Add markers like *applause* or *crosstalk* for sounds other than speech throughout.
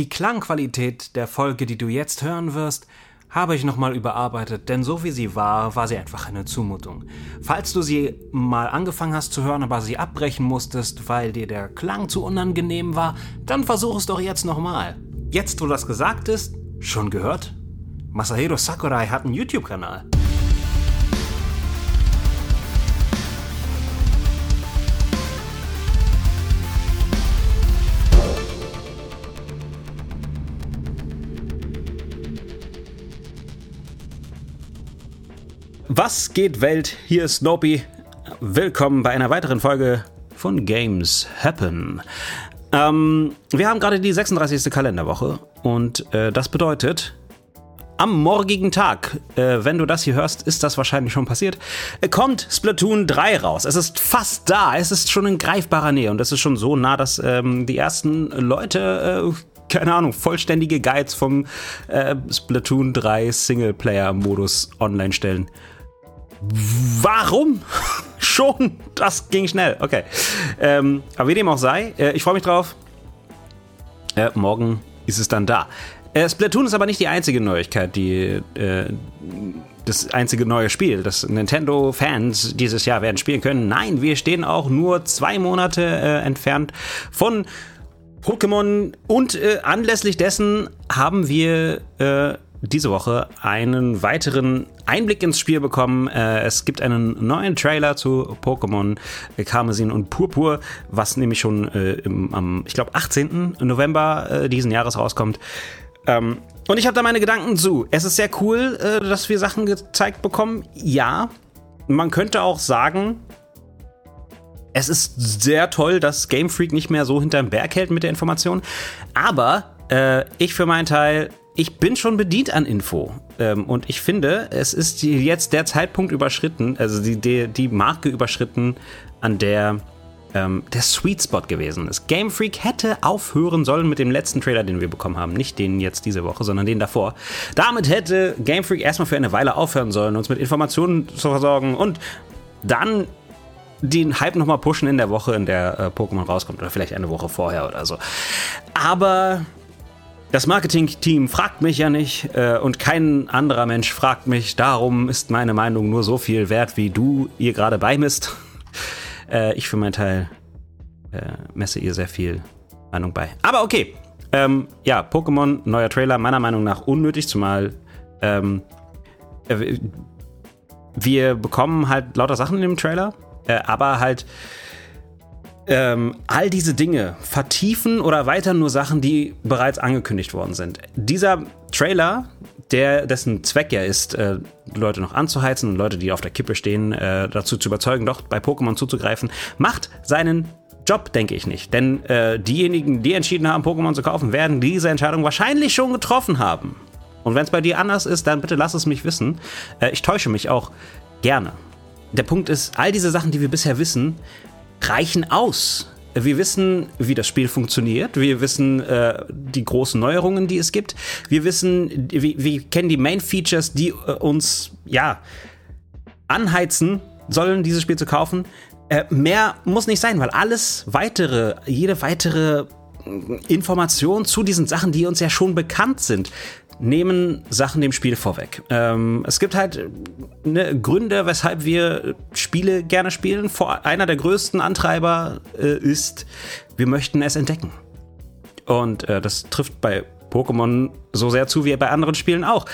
Die Klangqualität der Folge, die du jetzt hören wirst, habe ich nochmal überarbeitet, denn so wie sie war, war sie einfach eine Zumutung. Falls du sie mal angefangen hast zu hören, aber sie abbrechen musstest, weil dir der Klang zu unangenehm war, dann versuch es doch jetzt nochmal. Jetzt, wo das gesagt ist, schon gehört? Masahiro Sakurai hat einen YouTube-Kanal. Was geht Welt? Hier ist Snoopy. Willkommen bei einer weiteren Folge von Games Happen. Ähm, wir haben gerade die 36. Kalenderwoche und äh, das bedeutet, am morgigen Tag, äh, wenn du das hier hörst, ist das wahrscheinlich schon passiert, äh, kommt Splatoon 3 raus. Es ist fast da, es ist schon in greifbarer Nähe und es ist schon so nah, dass ähm, die ersten Leute äh, keine Ahnung, vollständige Guides vom äh, Splatoon 3 Singleplayer-Modus online stellen. Warum? *laughs* Schon? Das ging schnell. Okay. Ähm, aber wie dem auch sei, äh, ich freue mich drauf. Äh, morgen ist es dann da. Äh, Splatoon ist aber nicht die einzige Neuigkeit, die äh, das einzige neue Spiel, das Nintendo-Fans dieses Jahr werden spielen können. Nein, wir stehen auch nur zwei Monate äh, entfernt von Pokémon und äh, anlässlich dessen haben wir diese Woche einen weiteren Einblick ins Spiel bekommen. Äh, es gibt einen neuen Trailer zu Pokémon Karmesin und Purpur, was nämlich schon äh, im, am, ich glaube, 18. November äh, diesen Jahres rauskommt. Ähm, und ich habe da meine Gedanken zu. Es ist sehr cool, dass wir Sachen gezeigt bekommen. Ja, man könnte auch sagen, es ist sehr toll, dass Game Freak nicht mehr so hinterm Berg hält mit der Information. Aber ich für meinen Teil ich bin schon bedient an Info. Ähm, und ich finde, es ist jetzt der Zeitpunkt überschritten, also die, die, die Marke überschritten, an der ähm, der Sweet Spot gewesen ist. Game Freak hätte aufhören sollen mit dem letzten Trailer, den wir bekommen haben. Nicht den jetzt diese Woche, sondern den davor. Damit hätte Game Freak erstmal für eine Weile aufhören sollen, uns mit Informationen zu versorgen und dann den Hype nochmal pushen in der Woche, in der äh, Pokémon rauskommt. Oder vielleicht eine Woche vorher oder so. Aber das Marketing-Team fragt mich ja nicht äh, und kein anderer Mensch fragt mich. Darum ist meine Meinung nur so viel wert, wie du ihr gerade beimisst. *laughs* Äh, ich für meinen Teil äh, messe ihr sehr viel Meinung bei. Aber okay. Ähm, ja, Pokémon, neuer Trailer, meiner Meinung nach unnötig, zumal ähm, äh, wir bekommen halt lauter Sachen in dem Trailer, äh, aber halt ähm, all diese Dinge vertiefen oder weiter nur Sachen, die bereits angekündigt worden sind. Dieser Trailer, der dessen Zweck ja ist, äh, Leute noch anzuheizen und Leute, die auf der Kippe stehen, äh, dazu zu überzeugen, doch bei Pokémon zuzugreifen, macht seinen Job, denke ich nicht. Denn äh, diejenigen, die entschieden haben, Pokémon zu kaufen, werden diese Entscheidung wahrscheinlich schon getroffen haben. Und wenn es bei dir anders ist, dann bitte lass es mich wissen. Äh, ich täusche mich auch gerne. Der Punkt ist, all diese Sachen, die wir bisher wissen, reichen aus. Wir wissen, wie das Spiel funktioniert. Wir wissen äh, die großen Neuerungen, die es gibt. Wir wissen, wir, wir kennen die Main Features, die äh, uns ja anheizen sollen, dieses Spiel zu kaufen. Äh, mehr muss nicht sein, weil alles weitere, jede weitere Information zu diesen Sachen, die uns ja schon bekannt sind, nehmen Sachen dem Spiel vorweg. Ähm, es gibt halt ne, Gründe, weshalb wir Spiele gerne spielen. Vor, einer der größten Antreiber äh, ist, wir möchten es entdecken. Und äh, das trifft bei Pokémon so sehr zu wie bei anderen Spielen auch.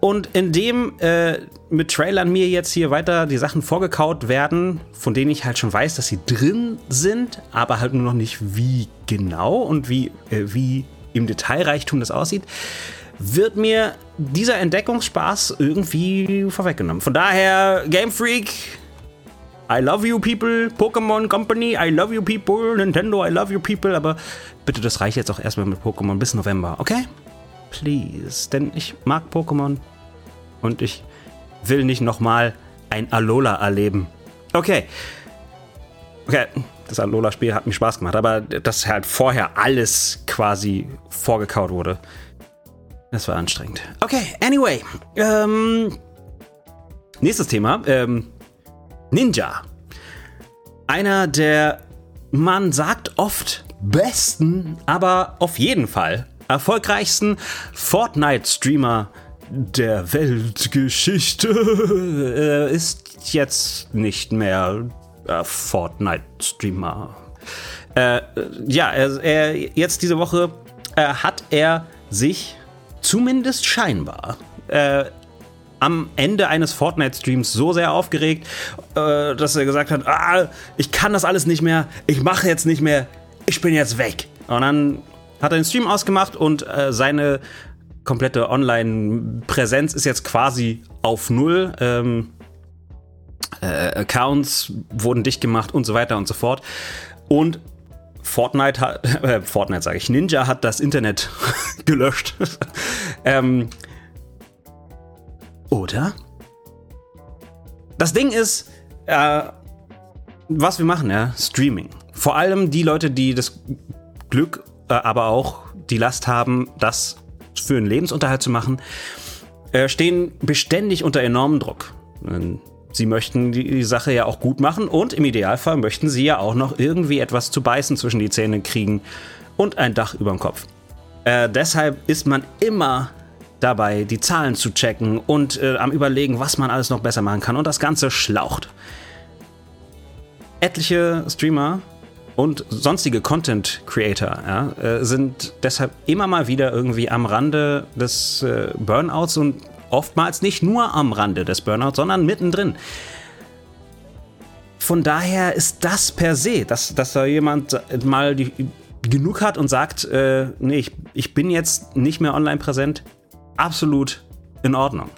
Und indem äh, mit Trailern mir jetzt hier weiter die Sachen vorgekaut werden, von denen ich halt schon weiß, dass sie drin sind, aber halt nur noch nicht wie genau und wie, äh, wie im Detailreichtum das aussieht, wird mir dieser Entdeckungsspaß irgendwie vorweggenommen. Von daher, Game Freak, I love you people, Pokémon Company, I love you people, Nintendo, I love you people, aber bitte, das reicht jetzt auch erstmal mit Pokémon bis November, okay? Please, denn ich mag Pokémon und ich will nicht nochmal ein Alola erleben. Okay. Okay, das Alola-Spiel hat mir Spaß gemacht, aber dass halt vorher alles quasi vorgekaut wurde. Das war anstrengend. Okay, anyway. Ähm, nächstes Thema. Ähm, Ninja. Einer der, man sagt oft, besten, aber auf jeden Fall erfolgreichsten Fortnite-Streamer der Weltgeschichte äh, ist jetzt nicht mehr äh, Fortnite-Streamer. Äh, ja, er, er, jetzt diese Woche äh, hat er sich zumindest scheinbar äh, am Ende eines Fortnite-Streams so sehr aufgeregt, äh, dass er gesagt hat, ah, ich kann das alles nicht mehr, ich mache jetzt nicht mehr, ich bin jetzt weg. Und dann hat er den Stream ausgemacht und äh, seine komplette Online-Präsenz ist jetzt quasi auf Null. Ähm, äh, Accounts wurden dicht gemacht und so weiter und so fort. Und Fortnite hat, *laughs* äh, Fortnite sage ich, Ninja hat das Internet *laughs* gelöscht. *laughs* ähm, oder? Das Ding ist, äh, was wir machen, ja, Streaming. Vor allem die Leute, die das Glück, äh, aber auch die Last haben, das für einen Lebensunterhalt zu machen, äh, stehen beständig unter enormem Druck. Sie möchten die Sache ja auch gut machen und im Idealfall möchten sie ja auch noch irgendwie etwas zu beißen zwischen die Zähne kriegen und ein Dach über dem Kopf. Äh, deshalb ist man immer dabei, die Zahlen zu checken und äh, am Überlegen, was man alles noch besser machen kann und das Ganze schlaucht. Etliche Streamer und sonstige Content Creator ja, äh, sind deshalb immer mal wieder irgendwie am Rande des äh, Burnouts und oftmals nicht nur am Rande des Burnouts, sondern mittendrin. Von daher ist das per se, dass, dass da jemand mal die, genug hat und sagt, äh, nee, ich, ich bin jetzt nicht mehr online präsent, absolut in Ordnung.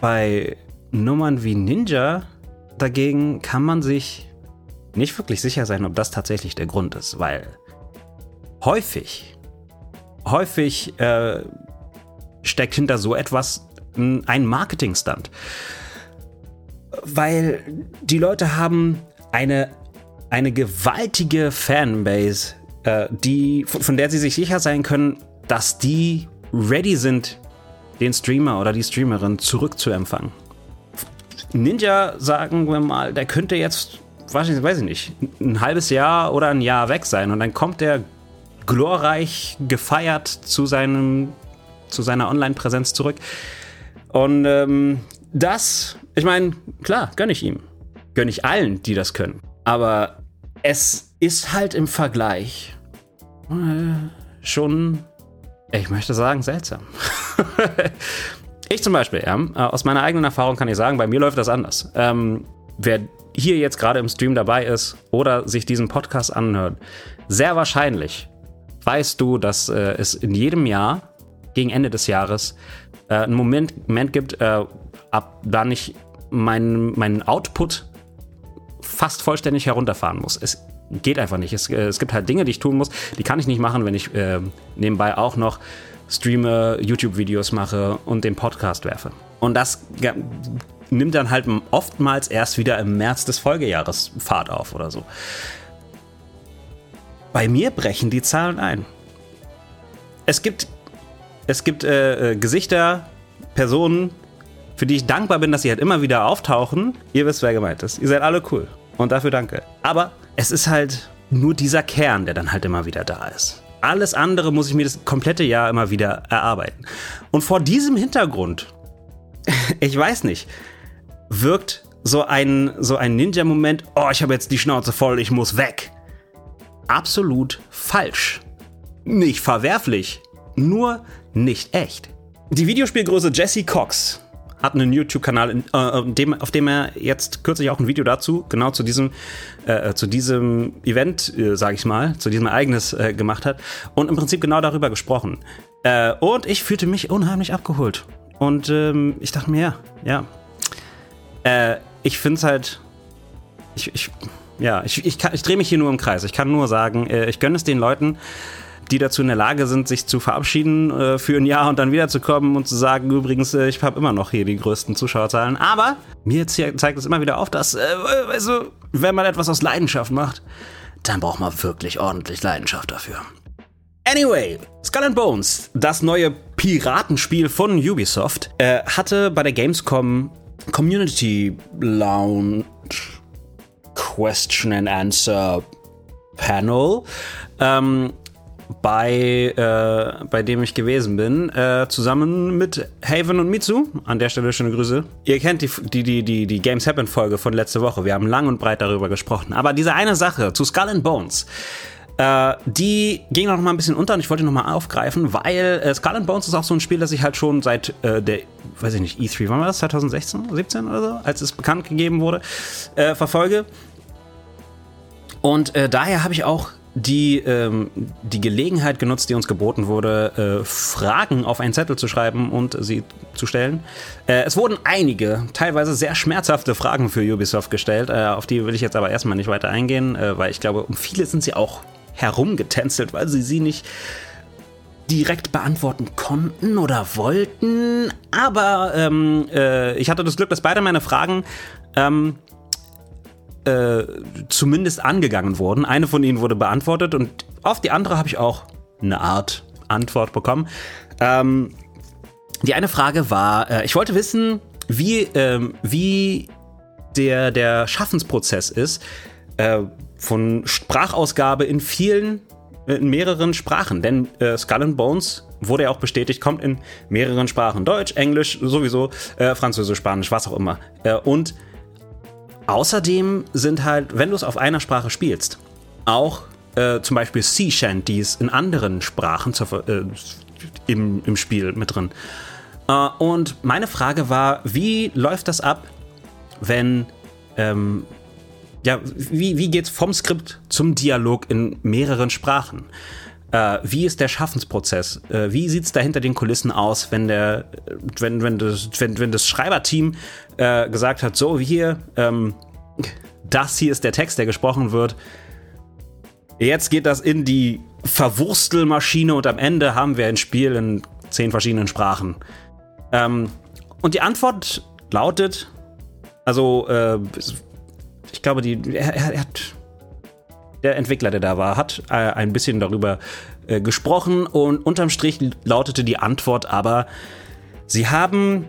Bei Nummern wie Ninja dagegen kann man sich nicht wirklich sicher sein, ob das tatsächlich der Grund ist, weil häufig, häufig äh, steckt hinter so etwas ein Marketingstand. Weil die Leute haben eine, eine gewaltige Fanbase, äh, die, von der sie sich sicher sein können, dass die ready sind, den Streamer oder die Streamerin zurückzuempfangen. Ninja, sagen wir mal, der könnte jetzt weiß ich nicht, ein halbes Jahr oder ein Jahr weg sein und dann kommt der glorreich gefeiert zu, seinem, zu seiner Online-Präsenz zurück. Und ähm, das, ich meine, klar, gönne ich ihm. Gönne ich allen, die das können. Aber es ist halt im Vergleich äh, schon, ich möchte sagen, seltsam. *laughs* ich zum Beispiel, ja, aus meiner eigenen Erfahrung kann ich sagen, bei mir läuft das anders. Ähm, wer hier jetzt gerade im Stream dabei ist oder sich diesen Podcast anhört, sehr wahrscheinlich weißt du, dass äh, es in jedem Jahr gegen Ende des Jahres äh, einen Moment, Moment gibt, äh, ab da ich meinen mein Output fast vollständig herunterfahren muss. Es geht einfach nicht. Es, äh, es, gibt halt Dinge, die ich tun muss, die kann ich nicht machen, wenn ich äh, nebenbei auch noch streame, YouTube-Videos mache und den Podcast werfe. Und das nimmt dann halt oftmals erst wieder im März des Folgejahres Fahrt auf oder so. Bei mir brechen die Zahlen ein. Es gibt, es gibt äh, äh, Gesichter, Personen, für die ich dankbar bin, dass sie halt immer wieder auftauchen. Ihr wisst, wer gemeint ist. Ihr seid alle cool. Und dafür danke. Aber es ist halt nur dieser Kern, der dann halt immer wieder da ist. Alles andere muss ich mir das komplette Jahr immer wieder erarbeiten. Und vor diesem Hintergrund, *laughs* ich weiß nicht, wirkt so ein, so ein Ninja-Moment, oh, ich habe jetzt die Schnauze voll, ich muss weg. Absolut falsch. Nicht verwerflich, nur nicht echt. Die Videospielgröße Jesse Cox hat einen YouTube-Kanal, äh, auf dem er jetzt kürzlich auch ein Video dazu, genau zu diesem, äh, zu diesem Event, äh, sage ich mal, zu diesem Ereignis äh, gemacht hat und im Prinzip genau darüber gesprochen. Äh, und ich fühlte mich unheimlich abgeholt. Und ähm, ich dachte mir, ja, ja, äh, ich finde es halt. Ich, ich, ja, ich, ich, ich drehe mich hier nur im Kreis. Ich kann nur sagen, äh, ich gönne es den Leuten, die dazu in der Lage sind, sich zu verabschieden äh, für ein Jahr und dann wiederzukommen und zu sagen, übrigens, äh, ich habe immer noch hier die größten Zuschauerzahlen. Aber mir zeigt es immer wieder auf, dass, äh, also, wenn man etwas aus Leidenschaft macht, dann braucht man wirklich ordentlich Leidenschaft dafür. Anyway, Skull and Bones, das neue Piratenspiel von Ubisoft, äh, hatte bei der Gamescom Community Lounge Question and Answer Panel. Ähm, bei, äh, bei dem ich gewesen bin, äh, zusammen mit Haven und Mitsu. An der Stelle schöne Grüße. Ihr kennt die, die, die, die, die Games Happen Folge von letzte Woche. Wir haben lang und breit darüber gesprochen. Aber diese eine Sache zu Skull and Bones, äh, die ging noch mal ein bisschen unter und ich wollte noch mal aufgreifen, weil äh, Skull and Bones ist auch so ein Spiel, das ich halt schon seit äh, der, weiß ich nicht, E3, wann war das? 2016, 17 oder so, als es bekannt gegeben wurde, äh, verfolge. Und äh, daher habe ich auch die, ähm, die Gelegenheit genutzt, die uns geboten wurde, äh, Fragen auf einen Zettel zu schreiben und sie zu stellen. Äh, es wurden einige, teilweise sehr schmerzhafte Fragen für Ubisoft gestellt. Äh, auf die will ich jetzt aber erstmal nicht weiter eingehen, äh, weil ich glaube, um viele sind sie auch herumgetänzelt, weil sie sie nicht direkt beantworten konnten oder wollten. Aber ähm, äh, ich hatte das Glück, dass beide meine Fragen ähm, äh, zumindest angegangen wurden. Eine von ihnen wurde beantwortet und auf die andere habe ich auch eine Art Antwort bekommen. Ähm, die eine Frage war, äh, ich wollte wissen, wie, ähm, wie der, der Schaffensprozess ist äh, von Sprachausgabe in vielen, äh, in mehreren Sprachen. Denn äh, Skull and Bones wurde ja auch bestätigt, kommt in mehreren Sprachen. Deutsch, Englisch, sowieso, äh, Französisch, Spanisch, was auch immer. Äh, und Außerdem sind halt, wenn du es auf einer Sprache spielst, auch äh, zum Beispiel Sea Shanties in anderen Sprachen zur, äh, im, im Spiel mit drin. Äh, und meine Frage war, wie läuft das ab, wenn, ähm, ja, wie, wie geht's vom Skript zum Dialog in mehreren Sprachen? Äh, wie ist der Schaffensprozess? Äh, wie sieht es da hinter den Kulissen aus, wenn der, wenn, wenn das, wenn, wenn das Schreiberteam äh, gesagt hat, so hier, ähm, das hier ist der Text, der gesprochen wird. Jetzt geht das in die Verwurstelmaschine und am Ende haben wir ein Spiel in zehn verschiedenen Sprachen. Ähm, und die Antwort lautet, also äh, ich glaube, die, er, er hat der Entwickler, der da war, hat äh, ein bisschen darüber äh, gesprochen und unterm Strich lautete die Antwort aber, sie haben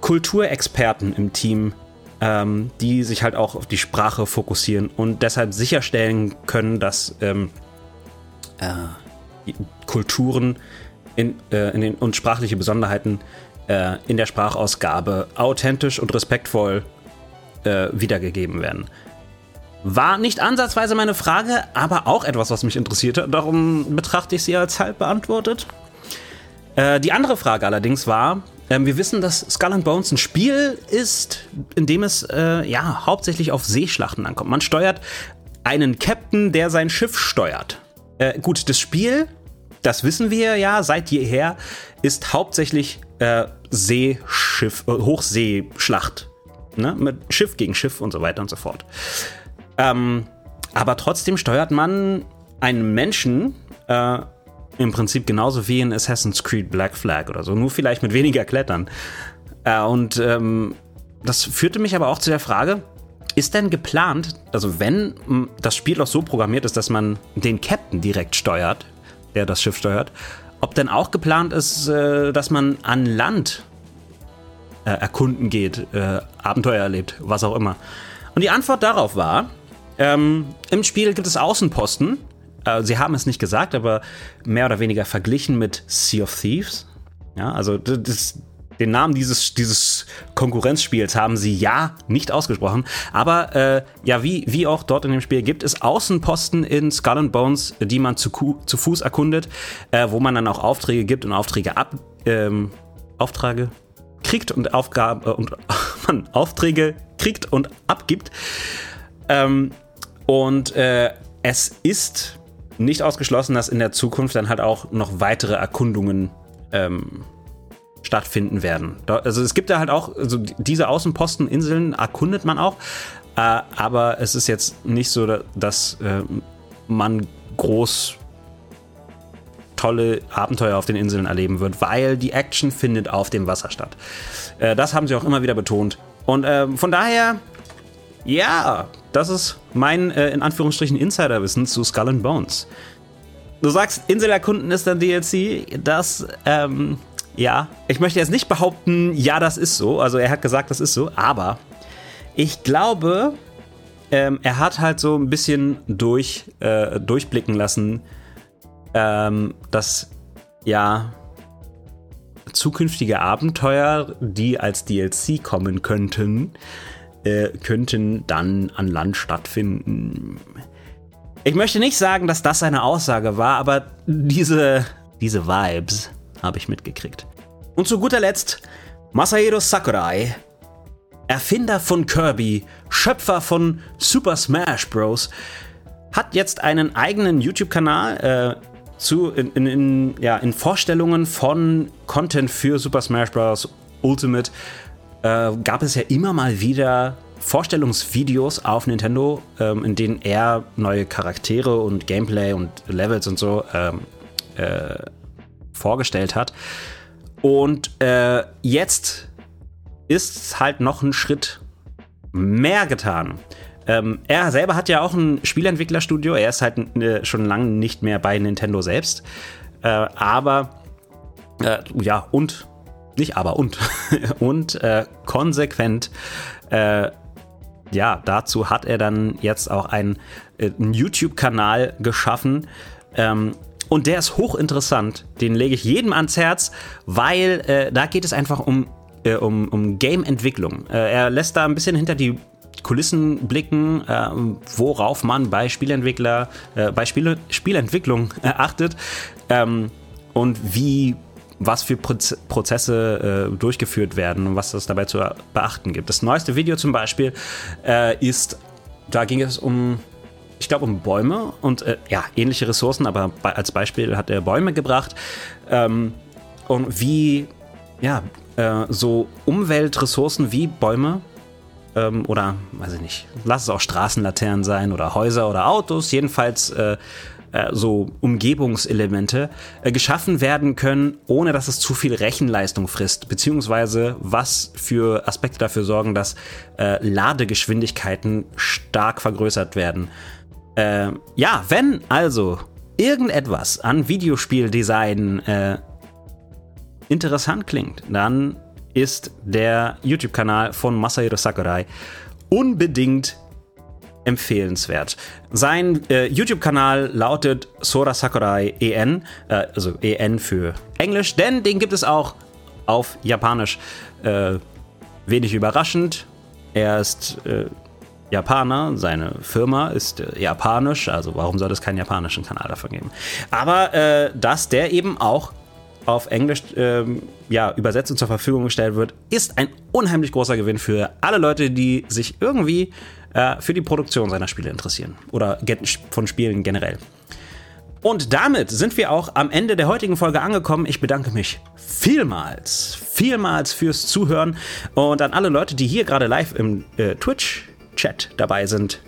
Kulturexperten im Team, ähm, die sich halt auch auf die Sprache fokussieren und deshalb sicherstellen können, dass ähm, äh, Kulturen in, äh, in den, und sprachliche Besonderheiten äh, in der Sprachausgabe authentisch und respektvoll äh, wiedergegeben werden. War nicht ansatzweise meine Frage, aber auch etwas, was mich interessierte. Darum betrachte ich sie als halb beantwortet. Äh, die andere Frage allerdings war, äh, wir wissen, dass Skull and Bones ein Spiel ist, in dem es äh, ja hauptsächlich auf Seeschlachten ankommt. Man steuert einen Captain, der sein Schiff steuert. Äh, gut, das Spiel, das wissen wir ja seit jeher, ist hauptsächlich äh, Seeschiff, äh, Hochseeschlacht. Ne? Mit Schiff gegen Schiff und so weiter und so fort. Ähm, aber trotzdem steuert man einen Menschen äh, im Prinzip genauso wie in Assassin's Creed Black Flag oder so, nur vielleicht mit weniger Klettern. Äh, und ähm, das führte mich aber auch zu der Frage, ist denn geplant, also wenn das Spiel auch so programmiert ist, dass man den Captain direkt steuert, der das Schiff steuert, ob denn auch geplant ist, äh, dass man an Land äh, erkunden geht, äh, Abenteuer erlebt, was auch immer. Und die Antwort darauf war, ähm, Im Spiel gibt es Außenposten. Äh, sie haben es nicht gesagt, aber mehr oder weniger verglichen mit Sea of Thieves. Ja, also das, den Namen dieses, dieses Konkurrenzspiels haben sie ja nicht ausgesprochen. Aber äh, ja, wie, wie auch dort in dem Spiel gibt es Außenposten in Skull and Bones, die man zu, zu Fuß erkundet, äh, wo man dann auch Aufträge gibt und Aufträge ab. Ähm, Aufträge kriegt und Aufgaben äh, und *laughs* man Aufträge kriegt und abgibt. Ähm, und äh, es ist nicht ausgeschlossen, dass in der Zukunft dann halt auch noch weitere Erkundungen ähm, stattfinden werden. Also es gibt da halt auch, also diese Außenposteninseln erkundet man auch, äh, aber es ist jetzt nicht so, dass äh, man groß tolle Abenteuer auf den Inseln erleben wird, weil die Action findet auf dem Wasser statt. Äh, das haben sie auch immer wieder betont. Und ähm, von daher ja, das ist mein, äh, in Anführungsstrichen, Insiderwissen zu Skull and Bones. Du sagst, Inselerkunden ist dann DLC. Das, ähm, ja. Ich möchte jetzt nicht behaupten, ja, das ist so. Also er hat gesagt, das ist so. Aber ich glaube, ähm, er hat halt so ein bisschen durch, äh, durchblicken lassen, ähm, dass ja zukünftige Abenteuer, die als DLC kommen könnten, äh, könnten dann an Land stattfinden. Ich möchte nicht sagen, dass das eine Aussage war, aber diese, diese Vibes habe ich mitgekriegt. Und zu guter Letzt Masahiro Sakurai, Erfinder von Kirby, Schöpfer von Super Smash Bros., hat jetzt einen eigenen YouTube-Kanal äh, zu in, in, in, ja, in Vorstellungen von Content für Super Smash Bros. Ultimate. Äh, gab es ja immer mal wieder Vorstellungsvideos auf Nintendo, ähm, in denen er neue Charaktere und Gameplay und Levels und so ähm, äh, vorgestellt hat. Und äh, jetzt ist halt noch ein Schritt mehr getan. Ähm, er selber hat ja auch ein Spielentwicklerstudio. Er ist halt äh, schon lange nicht mehr bei Nintendo selbst. Äh, aber, äh, ja, und, nicht aber, und, *laughs* und äh, konsequent äh, ja, dazu hat er dann jetzt auch einen, äh, einen YouTube-Kanal geschaffen. Ähm, und der ist hochinteressant. Den lege ich jedem ans Herz, weil äh, da geht es einfach um, äh, um, um Game-Entwicklung. Äh, er lässt da ein bisschen hinter die Kulissen blicken, äh, worauf man bei Spielentwickler, äh, bei Spiele, Spielentwicklung achtet ähm, und wie was für Prozesse äh, durchgeführt werden und was es dabei zu beachten gibt. Das neueste Video zum Beispiel äh, ist, da ging es um, ich glaube, um Bäume und äh, ja, ähnliche Ressourcen, aber als Beispiel hat er Bäume gebracht ähm, und wie, ja, äh, so Umweltressourcen wie Bäume ähm, oder, weiß ich nicht, lass es auch Straßenlaternen sein oder Häuser oder Autos, jedenfalls äh, so Umgebungselemente äh, geschaffen werden können, ohne dass es zu viel Rechenleistung frisst, beziehungsweise was für Aspekte dafür sorgen, dass äh, Ladegeschwindigkeiten stark vergrößert werden. Ja, wenn also irgendetwas an Videospieldesign äh, interessant klingt, dann ist der YouTube-Kanal von Masahiro Sakurai unbedingt empfehlenswert. Sein äh, YouTube-Kanal lautet Sora Sakurai EN, äh, also EN für Englisch, denn den gibt es auch auf Japanisch. Äh, wenig überraschend, er ist äh, Japaner, seine Firma ist äh, japanisch, also warum soll es keinen japanischen Kanal davon geben? Aber äh, dass der eben auch auf Englisch ähm, ja, übersetzt und zur Verfügung gestellt wird, ist ein unheimlich großer Gewinn für alle Leute, die sich irgendwie äh, für die Produktion seiner Spiele interessieren oder von Spielen generell. Und damit sind wir auch am Ende der heutigen Folge angekommen. Ich bedanke mich vielmals, vielmals fürs Zuhören und an alle Leute, die hier gerade live im äh, Twitch-Chat dabei sind.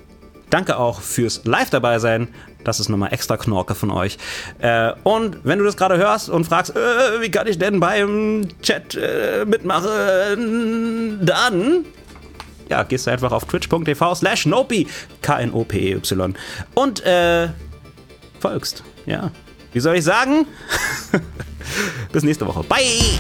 Danke auch fürs Live dabei sein. Das ist nochmal extra Knorke von euch. Äh, und wenn du das gerade hörst und fragst, äh, wie kann ich denn beim Chat äh, mitmachen, dann ja, gehst du einfach auf twitch.tv slash Nopi, K-N-O-P-E-Y und äh, folgst. Ja. Wie soll ich sagen? *laughs* Bis nächste Woche. Bye!